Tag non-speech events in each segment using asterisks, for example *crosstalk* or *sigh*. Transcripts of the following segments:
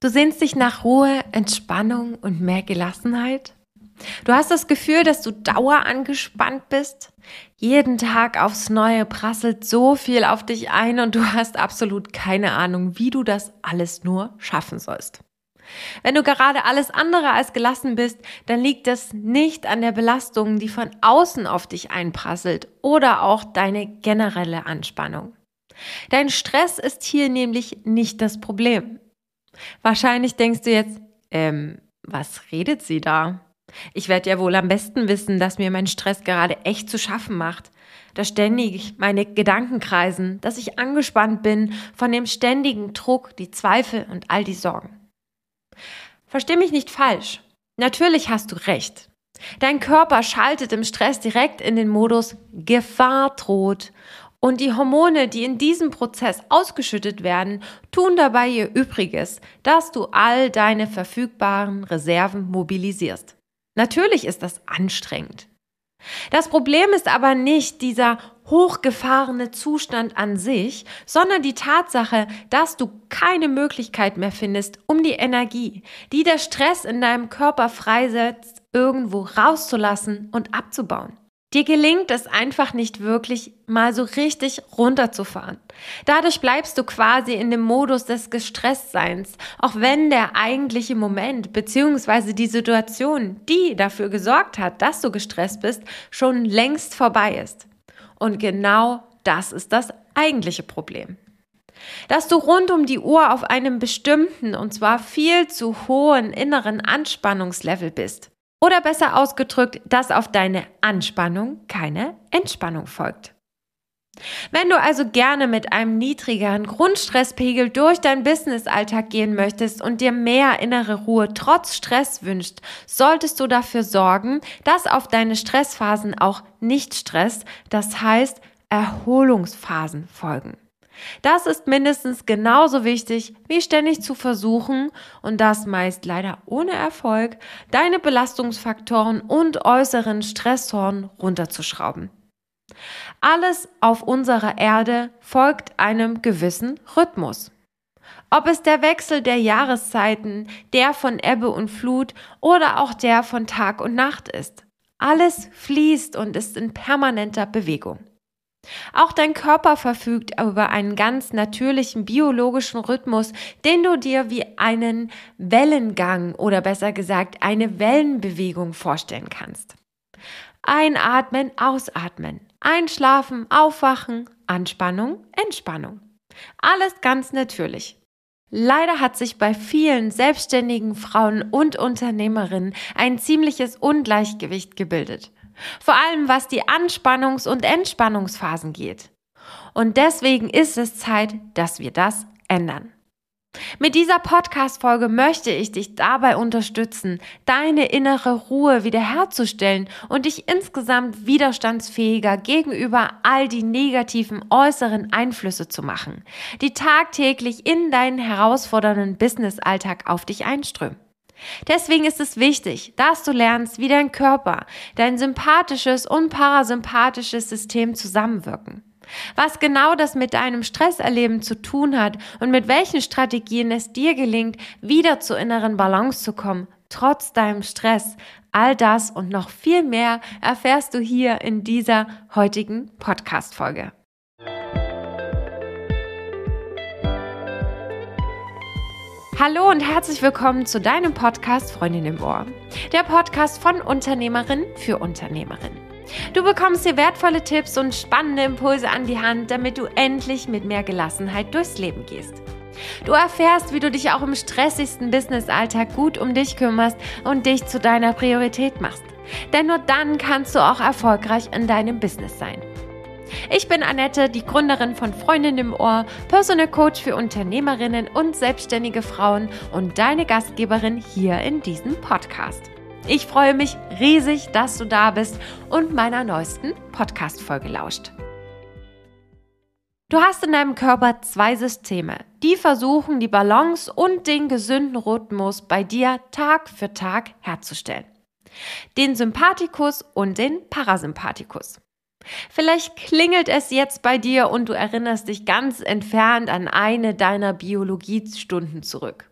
Du sehnst dich nach Ruhe, Entspannung und mehr Gelassenheit? Du hast das Gefühl, dass du dauer angespannt bist? Jeden Tag aufs Neue prasselt so viel auf dich ein und du hast absolut keine Ahnung, wie du das alles nur schaffen sollst. Wenn du gerade alles andere als gelassen bist, dann liegt das nicht an der Belastung, die von außen auf dich einprasselt oder auch deine generelle Anspannung. Dein Stress ist hier nämlich nicht das Problem. Wahrscheinlich denkst du jetzt, ähm, was redet sie da? Ich werde ja wohl am besten wissen, dass mir mein Stress gerade echt zu schaffen macht, dass ständig meine Gedanken kreisen, dass ich angespannt bin von dem ständigen Druck, die Zweifel und all die Sorgen. Versteh mich nicht falsch. Natürlich hast du recht. Dein Körper schaltet im Stress direkt in den Modus Gefahr droht und die Hormone, die in diesem Prozess ausgeschüttet werden, tun dabei ihr Übriges, dass du all deine verfügbaren Reserven mobilisierst. Natürlich ist das anstrengend. Das Problem ist aber nicht dieser hochgefahrene Zustand an sich, sondern die Tatsache, dass du keine Möglichkeit mehr findest, um die Energie, die der Stress in deinem Körper freisetzt, irgendwo rauszulassen und abzubauen. Dir gelingt es einfach nicht wirklich, mal so richtig runterzufahren. Dadurch bleibst du quasi in dem Modus des Gestresstseins, auch wenn der eigentliche Moment bzw. die Situation, die dafür gesorgt hat, dass du gestresst bist, schon längst vorbei ist. Und genau das ist das eigentliche Problem. Dass du rund um die Uhr auf einem bestimmten und zwar viel zu hohen inneren Anspannungslevel bist. Oder besser ausgedrückt, dass auf deine Anspannung keine Entspannung folgt. Wenn du also gerne mit einem niedrigeren Grundstresspegel durch deinen Businessalltag gehen möchtest und dir mehr innere Ruhe trotz Stress wünschst, solltest du dafür sorgen, dass auf deine Stressphasen auch nicht Stress, das heißt Erholungsphasen folgen. Das ist mindestens genauso wichtig, wie ständig zu versuchen, und das meist leider ohne Erfolg, deine Belastungsfaktoren und äußeren Stressoren runterzuschrauben. Alles auf unserer Erde folgt einem gewissen Rhythmus. Ob es der Wechsel der Jahreszeiten, der von Ebbe und Flut oder auch der von Tag und Nacht ist. Alles fließt und ist in permanenter Bewegung. Auch dein Körper verfügt über einen ganz natürlichen biologischen Rhythmus, den du dir wie einen Wellengang oder besser gesagt eine Wellenbewegung vorstellen kannst. Einatmen, ausatmen, einschlafen, aufwachen, Anspannung, Entspannung. Alles ganz natürlich. Leider hat sich bei vielen selbstständigen Frauen und Unternehmerinnen ein ziemliches Ungleichgewicht gebildet. Vor allem was die Anspannungs- und Entspannungsphasen geht. Und deswegen ist es Zeit, dass wir das ändern. Mit dieser Podcast-Folge möchte ich dich dabei unterstützen, deine innere Ruhe wiederherzustellen und dich insgesamt widerstandsfähiger gegenüber all die negativen äußeren Einflüsse zu machen, die tagtäglich in deinen herausfordernden Business-Alltag auf dich einströmen. Deswegen ist es wichtig, dass du lernst, wie dein Körper, dein sympathisches und parasympathisches System zusammenwirken. Was genau das mit deinem Stresserleben zu tun hat und mit welchen Strategien es dir gelingt, wieder zur inneren Balance zu kommen, trotz deinem Stress. All das und noch viel mehr erfährst du hier in dieser heutigen Podcast-Folge. Hallo und herzlich willkommen zu deinem Podcast Freundin im Ohr. Der Podcast von Unternehmerin für Unternehmerin. Du bekommst hier wertvolle Tipps und spannende Impulse an die Hand, damit du endlich mit mehr Gelassenheit durchs Leben gehst. Du erfährst, wie du dich auch im stressigsten Businessalltag gut um dich kümmerst und dich zu deiner Priorität machst. Denn nur dann kannst du auch erfolgreich in deinem Business sein. Ich bin Annette, die Gründerin von Freundin im Ohr, Personal Coach für Unternehmerinnen und selbstständige Frauen und deine Gastgeberin hier in diesem Podcast. Ich freue mich riesig, dass du da bist und meiner neuesten Podcast-Folge lauscht. Du hast in deinem Körper zwei Systeme, die versuchen, die Balance und den gesunden Rhythmus bei dir Tag für Tag herzustellen. Den Sympathikus und den Parasympathikus. Vielleicht klingelt es jetzt bei dir und du erinnerst dich ganz entfernt an eine deiner Biologiestunden zurück.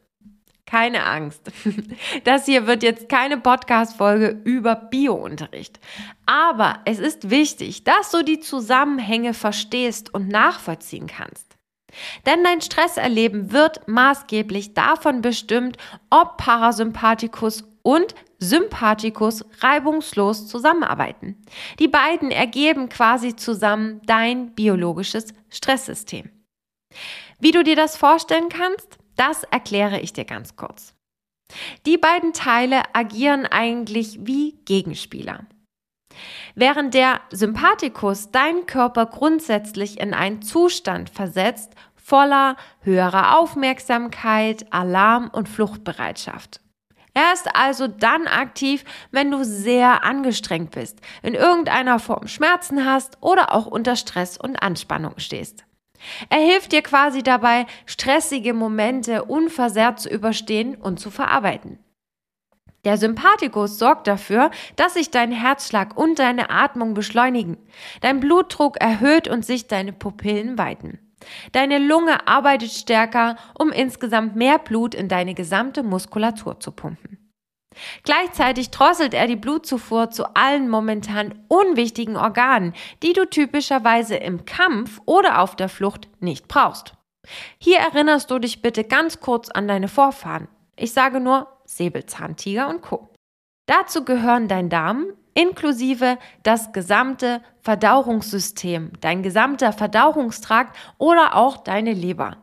Keine Angst. *laughs* Das hier wird jetzt keine Podcast-Folge über Biounterricht. Aber es ist wichtig, dass du die Zusammenhänge verstehst und nachvollziehen kannst. Denn dein Stresserleben wird maßgeblich davon bestimmt, ob Parasympathikus und Sympathikus reibungslos zusammenarbeiten. Die beiden ergeben quasi zusammen dein biologisches Stresssystem. Wie du dir das vorstellen kannst, das erkläre ich dir ganz kurz. Die beiden Teile agieren eigentlich wie Gegenspieler. Während der Sympathikus deinen Körper grundsätzlich in einen Zustand versetzt, voller höherer Aufmerksamkeit, Alarm und Fluchtbereitschaft. Er ist also dann aktiv, wenn du sehr angestrengt bist, in irgendeiner Form Schmerzen hast oder auch unter Stress und Anspannung stehst. Er hilft dir quasi dabei, stressige Momente unversehrt zu überstehen und zu verarbeiten. Der Sympathikus sorgt dafür, dass sich dein Herzschlag und deine Atmung beschleunigen, dein Blutdruck erhöht und sich deine Pupillen weiten. Deine Lunge arbeitet stärker, um insgesamt mehr Blut in deine gesamte Muskulatur zu pumpen. Gleichzeitig drosselt er die Blutzufuhr zu allen momentan unwichtigen Organen, die du typischerweise im Kampf oder auf der Flucht nicht brauchst. Hier erinnerst du dich bitte ganz kurz an deine Vorfahren. Ich sage nur Säbelzahntiger und Co. Dazu gehören dein Darm inklusive das gesamte Verdauungssystem, dein gesamter Verdauungstrakt oder auch deine Leber.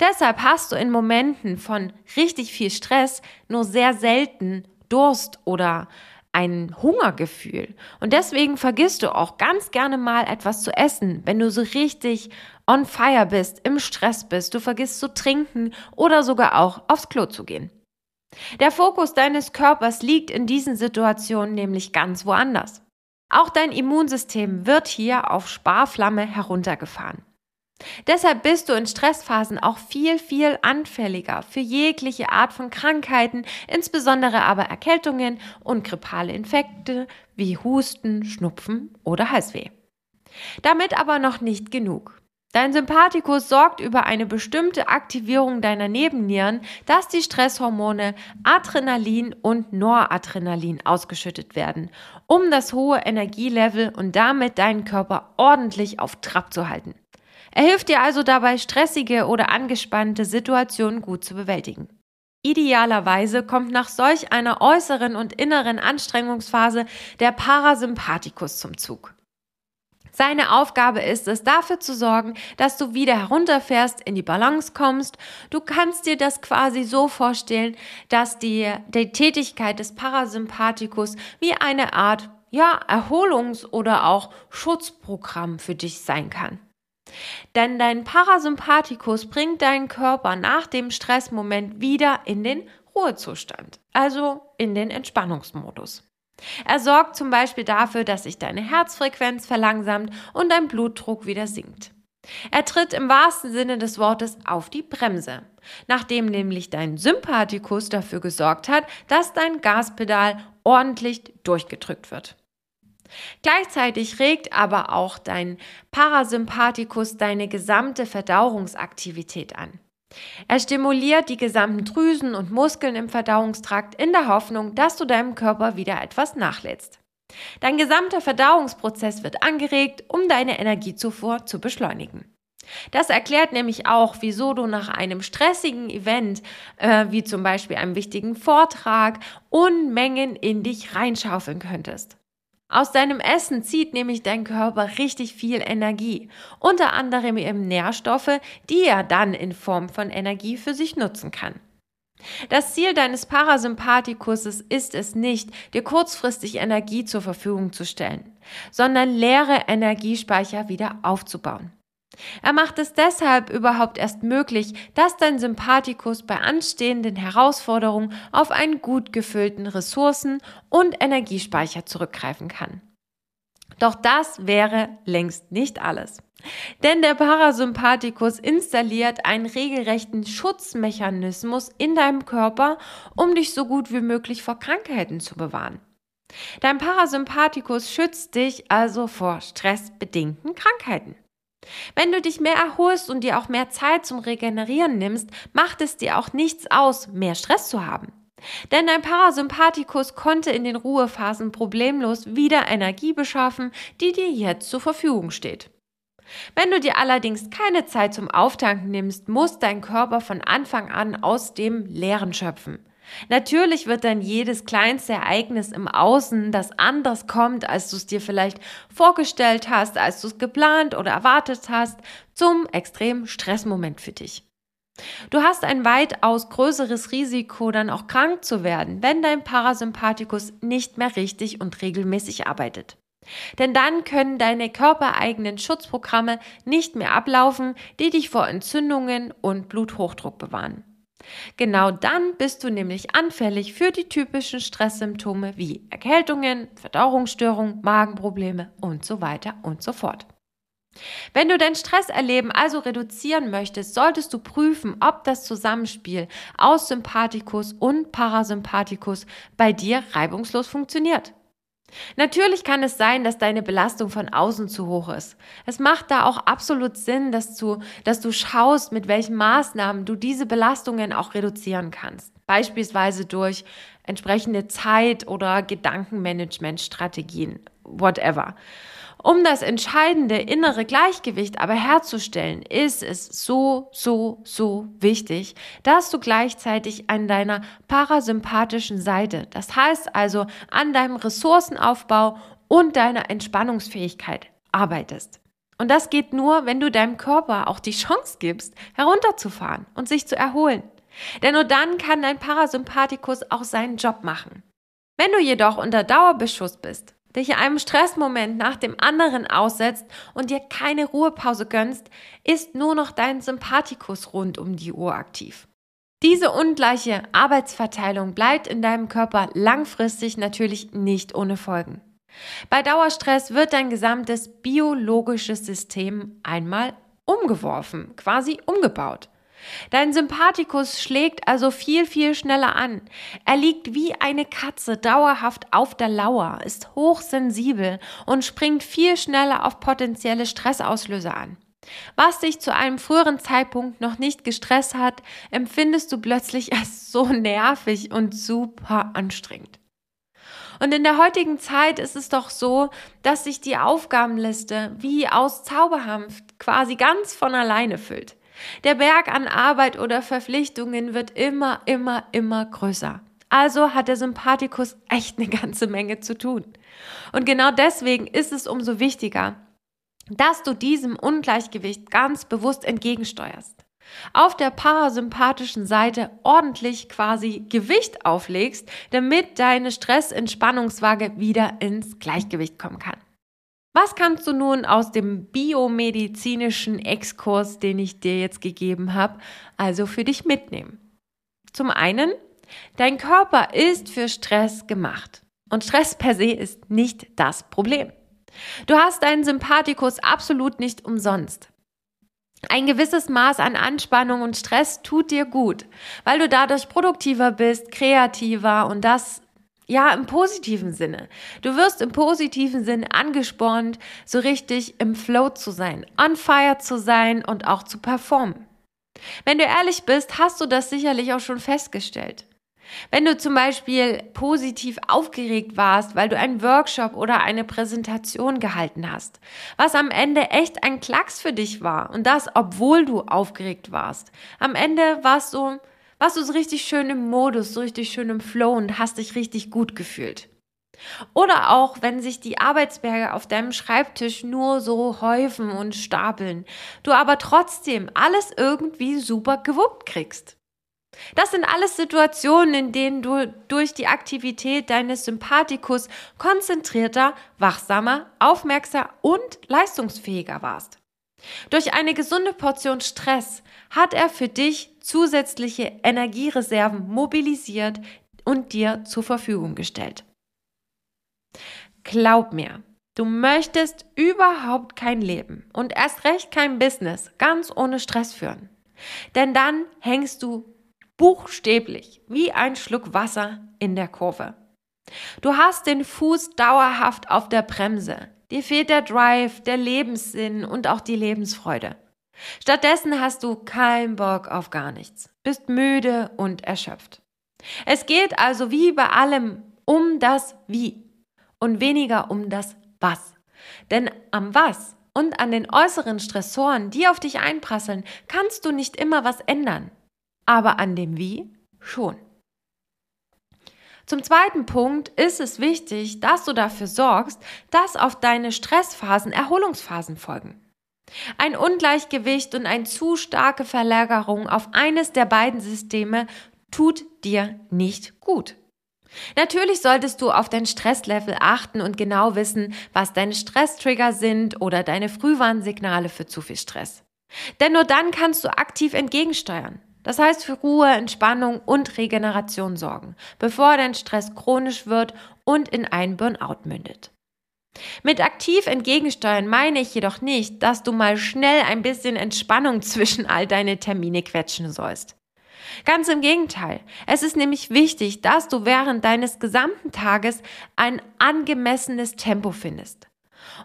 Deshalb hast du in Momenten von richtig viel Stress nur sehr selten Durst oder ein Hungergefühl. Und deswegen vergisst du auch ganz gerne mal etwas zu essen, wenn du so richtig on fire bist, im Stress bist. Du vergisst zu trinken oder sogar auch aufs Klo zu gehen. Der Fokus deines Körpers liegt in diesen Situationen nämlich ganz woanders. Auch dein Immunsystem wird hier auf Sparflamme heruntergefahren. Deshalb bist du in Stressphasen auch viel, viel anfälliger für jegliche Art von Krankheiten, insbesondere aber Erkältungen und grippale Infekte wie Husten, Schnupfen oder Halsweh. Damit aber noch nicht genug. Dein Sympathikus sorgt über eine bestimmte Aktivierung deiner Nebennieren, dass die Stresshormone Adrenalin und Noradrenalin ausgeschüttet werden, um das hohe Energielevel und damit deinen Körper ordentlich auf Trab zu halten. Er hilft dir also dabei, stressige oder angespannte Situationen gut zu bewältigen. Idealerweise kommt nach solch einer äußeren und inneren Anstrengungsphase der Parasympathikus zum Zug. Seine Aufgabe ist es, dafür zu sorgen, dass du wieder herunterfährst, in die Balance kommst. Du kannst dir das quasi so vorstellen, dass die, die Tätigkeit des Parasympathikus wie eine Art ja, Erholungs- oder auch Schutzprogramm für dich sein kann. Denn dein Parasympathikus bringt deinen Körper nach dem Stressmoment wieder in den Ruhezustand, also in den Entspannungsmodus. Er sorgt zum Beispiel dafür, dass sich deine Herzfrequenz verlangsamt und dein Blutdruck wieder sinkt. Er tritt im wahrsten Sinne des Wortes auf die Bremse, nachdem nämlich dein Sympathikus dafür gesorgt hat, dass dein Gaspedal ordentlich durchgedrückt wird. Gleichzeitig regt aber auch dein Parasympathikus deine gesamte Verdauungsaktivität an. Er stimuliert die gesamten Drüsen und Muskeln im Verdauungstrakt in der Hoffnung, dass du deinem Körper wieder etwas nachlädst. Dein gesamter Verdauungsprozess wird angeregt, um deine Energiezufuhr zu beschleunigen. Das erklärt nämlich auch, wieso du nach einem stressigen Event, äh, wie zum Beispiel einem wichtigen Vortrag, Unmengen in dich reinschaufeln könntest. Aus deinem Essen zieht nämlich dein Körper richtig viel Energie, unter anderem eben Nährstoffe, die er dann in Form von Energie für sich nutzen kann. Das Ziel deines Parasympathikuses ist es nicht, dir kurzfristig Energie zur Verfügung zu stellen, sondern leere Energiespeicher wieder aufzubauen. Er macht es deshalb überhaupt erst möglich, dass dein Sympathikus bei anstehenden Herausforderungen auf einen gut gefüllten Ressourcen- und Energiespeicher zurückgreifen kann. Doch das wäre längst nicht alles. Denn der Parasympathikus installiert einen regelrechten Schutzmechanismus in deinem Körper, um dich so gut wie möglich vor Krankheiten zu bewahren. Dein Parasympathikus schützt dich also vor stressbedingten Krankheiten. Wenn du dich mehr erholst und dir auch mehr Zeit zum Regenerieren nimmst, macht es dir auch nichts aus, mehr Stress zu haben. Denn dein Parasympathikus konnte in den Ruhephasen problemlos wieder Energie beschaffen, die dir jetzt zur Verfügung steht. Wenn du dir allerdings keine Zeit zum Auftanken nimmst, muss dein Körper von Anfang an aus dem Leeren schöpfen. Natürlich wird dann jedes kleinste Ereignis im Außen, das anders kommt, als du es dir vielleicht vorgestellt hast, als du es geplant oder erwartet hast, zum extremen Stressmoment für dich. Du hast ein weitaus größeres Risiko, dann auch krank zu werden, wenn dein Parasympathikus nicht mehr richtig und regelmäßig arbeitet. Denn dann können deine körpereigenen Schutzprogramme nicht mehr ablaufen, die dich vor Entzündungen und Bluthochdruck bewahren. Genau dann bist du nämlich anfällig für die typischen Stresssymptome wie Erkältungen, Verdauungsstörungen, Magenprobleme und so weiter und so fort. Wenn du dein Stresserleben also reduzieren möchtest, solltest du prüfen, ob das Zusammenspiel aus Sympathikus und Parasympathikus bei dir reibungslos funktioniert. Natürlich kann es sein, dass deine Belastung von außen zu hoch ist. Es macht da auch absolut Sinn, dass du, dass du schaust, mit welchen Maßnahmen du diese Belastungen auch reduzieren kannst. Beispielsweise durch entsprechende Zeit- oder Gedankenmanagementstrategien, whatever. Um das entscheidende innere Gleichgewicht aber herzustellen, ist es so, so, so wichtig, dass du gleichzeitig an deiner parasympathischen Seite, das heißt also an deinem Ressourcenaufbau und deiner Entspannungsfähigkeit arbeitest. Und das geht nur, wenn du deinem Körper auch die Chance gibst, herunterzufahren und sich zu erholen. Denn nur dann kann dein Parasympathikus auch seinen Job machen. Wenn du jedoch unter Dauerbeschuss bist, dich einem Stressmoment nach dem anderen aussetzt und dir keine Ruhepause gönnst, ist nur noch dein Sympathikus rund um die Uhr aktiv. Diese ungleiche Arbeitsverteilung bleibt in deinem Körper langfristig natürlich nicht ohne Folgen. Bei Dauerstress wird dein gesamtes biologisches System einmal umgeworfen, quasi umgebaut. Dein Sympathikus schlägt also viel, viel schneller an. Er liegt wie eine Katze dauerhaft auf der Lauer, ist hochsensibel und springt viel schneller auf potenzielle Stressauslöser an. Was dich zu einem früheren Zeitpunkt noch nicht gestresst hat, empfindest du plötzlich *laughs* als so nervig und super anstrengend. Und in der heutigen Zeit ist es doch so, dass sich die Aufgabenliste wie aus Zauberhaft quasi ganz von alleine füllt. Der Berg an Arbeit oder Verpflichtungen wird immer, immer, immer größer. Also hat der Sympathikus echt eine ganze Menge zu tun. Und genau deswegen ist es umso wichtiger, dass du diesem Ungleichgewicht ganz bewusst entgegensteuerst. Auf der parasympathischen Seite ordentlich quasi Gewicht auflegst, damit deine Stressentspannungswaage wieder ins Gleichgewicht kommen kann. Was kannst du nun aus dem biomedizinischen Exkurs, den ich dir jetzt gegeben habe, also für dich mitnehmen? Zum einen, dein Körper ist für Stress gemacht. Und Stress per se ist nicht das Problem. Du hast deinen Sympathikus absolut nicht umsonst. Ein gewisses Maß an Anspannung und Stress tut dir gut, weil du dadurch produktiver bist, kreativer und das ja, im positiven Sinne. Du wirst im positiven Sinne angespornt, so richtig im Flow zu sein, on fire zu sein und auch zu performen. Wenn du ehrlich bist, hast du das sicherlich auch schon festgestellt. Wenn du zum Beispiel positiv aufgeregt warst, weil du einen Workshop oder eine Präsentation gehalten hast, was am Ende echt ein Klacks für dich war und das, obwohl du aufgeregt warst. Am Ende warst du warst du so richtig schön im Modus, so richtig schön im Flow und hast dich richtig gut gefühlt. Oder auch, wenn sich die Arbeitsberge auf deinem Schreibtisch nur so häufen und stapeln, du aber trotzdem alles irgendwie super gewuppt kriegst. Das sind alles Situationen, in denen du durch die Aktivität deines Sympathikus konzentrierter, wachsamer, aufmerksamer und leistungsfähiger warst. Durch eine gesunde Portion Stress hat er für dich zusätzliche Energiereserven mobilisiert und dir zur Verfügung gestellt. Glaub mir, du möchtest überhaupt kein Leben und erst recht kein Business ganz ohne Stress führen. Denn dann hängst du buchstäblich wie ein Schluck Wasser in der Kurve. Du hast den Fuß dauerhaft auf der Bremse. Dir fehlt der Drive, der Lebenssinn und auch die Lebensfreude. Stattdessen hast du keinen Bock auf gar nichts, bist müde und erschöpft. Es geht also wie bei allem um das Wie und weniger um das Was. Denn am Was und an den äußeren Stressoren, die auf dich einprasseln, kannst du nicht immer was ändern. Aber an dem Wie schon. Zum zweiten Punkt ist es wichtig, dass du dafür sorgst, dass auf deine Stressphasen Erholungsphasen folgen. Ein Ungleichgewicht und eine zu starke Verlagerung auf eines der beiden Systeme tut dir nicht gut. Natürlich solltest du auf dein Stresslevel achten und genau wissen, was deine Stresstrigger sind oder deine Frühwarnsignale für zu viel Stress. Denn nur dann kannst du aktiv entgegensteuern. Das heißt für Ruhe, Entspannung und Regeneration sorgen, bevor dein Stress chronisch wird und in einen Burnout mündet. Mit aktiv entgegensteuern meine ich jedoch nicht, dass du mal schnell ein bisschen Entspannung *laughs* zwischen all deine Termine quetschen sollst. Ganz im Gegenteil. Es ist nämlich wichtig, dass du während deines gesamten Tages ein angemessenes Tempo findest.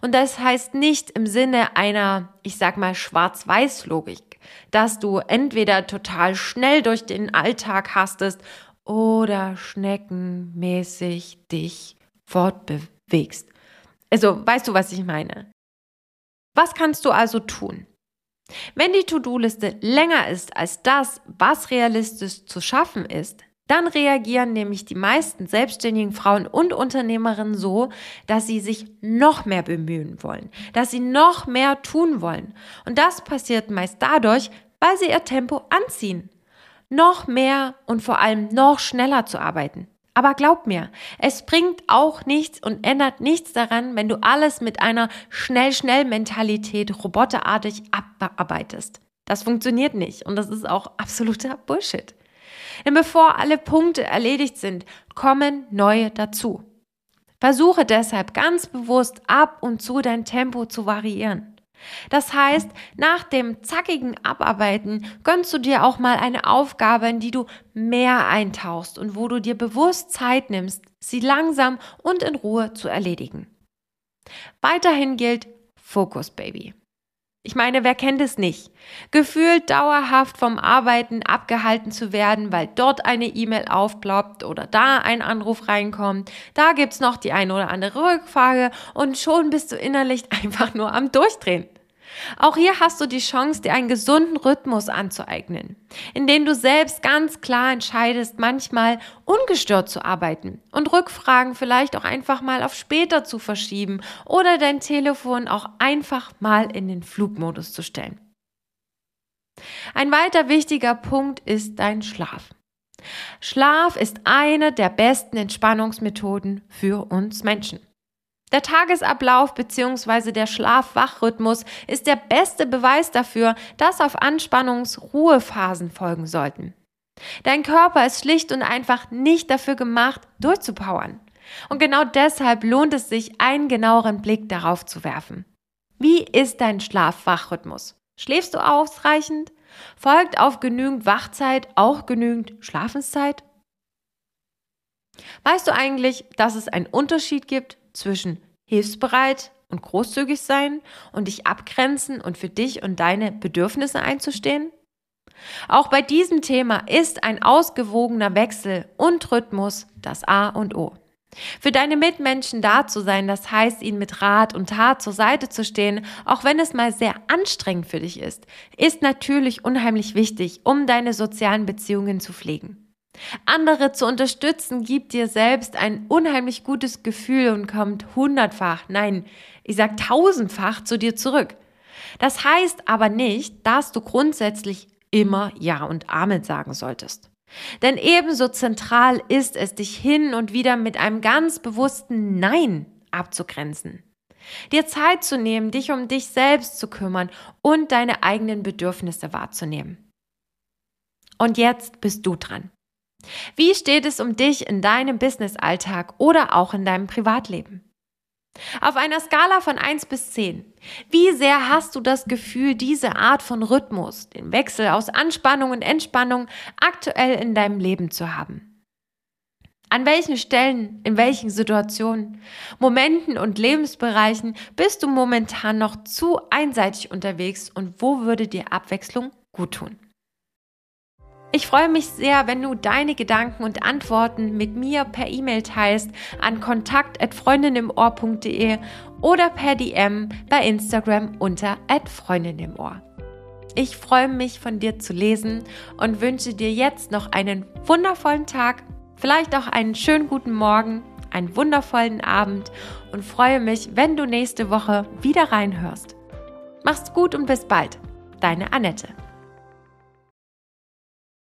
Und das heißt nicht im Sinne einer, ich sag mal, Schwarz-Weiß-Logik, dass du entweder total schnell durch den Alltag hastest oder schneckenmäßig dich fortbewegst. Also, weißt du, was ich meine? Was kannst du also tun? Wenn die To-Do-Liste länger ist als das, was realistisch zu schaffen ist, dann reagieren nämlich die meisten selbstständigen Frauen und Unternehmerinnen so, dass sie sich noch mehr bemühen wollen, dass sie noch mehr tun wollen. Und das passiert meist dadurch, weil sie ihr Tempo anziehen. Noch mehr und vor allem noch schneller zu arbeiten. Aber glaub mir, es bringt auch nichts und ändert nichts daran, wenn du alles mit einer Schnell-Schnell-Mentalität roboterartig abarbeitest. Das funktioniert nicht und das ist auch absoluter Bullshit. Denn bevor alle Punkte erledigt sind, kommen neue dazu. Versuche deshalb ganz bewusst ab und zu dein Tempo zu variieren. Das heißt, nach dem zackigen Abarbeiten gönnst du dir auch mal eine Aufgabe, in die du mehr eintauchst und wo du dir bewusst Zeit nimmst, sie langsam und in Ruhe zu erledigen. Weiterhin gilt Fokus, Baby. Ich meine, wer kennt es nicht? Gefühlt dauerhaft vom Arbeiten abgehalten zu werden, weil dort eine E-Mail aufploppt oder da ein Anruf reinkommt, da gibt's noch die eine oder andere Rückfrage und schon bist du innerlich *laughs* einfach nur am Durchdrehen. Auch hier hast du die Chance, dir einen gesunden Rhythmus anzueignen, in dem du selbst ganz klar entscheidest, manchmal ungestört zu arbeiten und Rückfragen vielleicht auch einfach mal auf später zu verschieben oder dein Telefon auch einfach mal in den Flugmodus zu stellen. Ein weiter wichtiger Punkt ist dein Schlaf. Schlaf ist eine der besten Entspannungsmethoden für uns Menschen. Der Tagesablauf bzw. der Schlaf-Wach-Rhythmus ist der beste Beweis dafür, dass auf Anspannungs-Ruhephasen folgen sollten. Dein Körper ist schlicht und einfach nicht dafür gemacht, durchzupowern. Und genau deshalb lohnt es sich, einen genaueren Blick darauf zu werfen. Wie ist dein Schlaf-Wach-Rhythmus? Schläfst du ausreichend? Folgt auf genügend Wachzeit auch genügend Schlafenszeit? Weißt du eigentlich, dass es einen Unterschied gibt zwischen hilfsbereit und großzügig sein und dich abgrenzen und für dich und deine Bedürfnisse einzustehen? Auch bei diesem Thema ist ein ausgewogener Wechsel und Rhythmus das A und O. Für deine Mitmenschen da zu sein, das heißt, ihnen mit Rat und Tat zur Seite zu stehen, auch wenn es mal sehr anstrengend für dich ist, ist natürlich unheimlich wichtig, um deine sozialen Beziehungen zu pflegen. Andere zu unterstützen gibt dir selbst ein unheimlich gutes Gefühl und kommt hundertfach, nein, ich sag tausendfach zu dir zurück. Das heißt aber nicht, dass du grundsätzlich immer Ja und Amen sagen solltest. Denn ebenso zentral ist es, dich hin und wieder mit einem ganz bewussten Nein abzugrenzen. Dir Zeit zu nehmen, dich um dich selbst zu kümmern und deine eigenen Bedürfnisse wahrzunehmen. Und jetzt bist du dran. Wie steht es um dich in deinem Businessalltag oder auch in deinem Privatleben? Auf einer Skala von 1 bis 10, wie sehr hast du das Gefühl, diese Art von Rhythmus, den Wechsel aus Anspannung und Entspannung aktuell in deinem Leben zu haben? An welchen Stellen, in welchen Situationen, Momenten und Lebensbereichen bist du momentan noch zu einseitig unterwegs und wo würde dir Abwechslung gut tun? Ich freue mich sehr, wenn du deine Gedanken und Antworten mit mir per E-Mail teilst an kontakt@freundinimohr.de oder per DM bei Instagram unter @freundinimohr. Ich freue mich von dir zu lesen und wünsche dir jetzt noch einen wundervollen Tag, vielleicht auch einen schönen guten Morgen, einen wundervollen Abend und freue mich, wenn du nächste Woche wieder reinhörst. Mach's gut und bis bald. Deine Annette.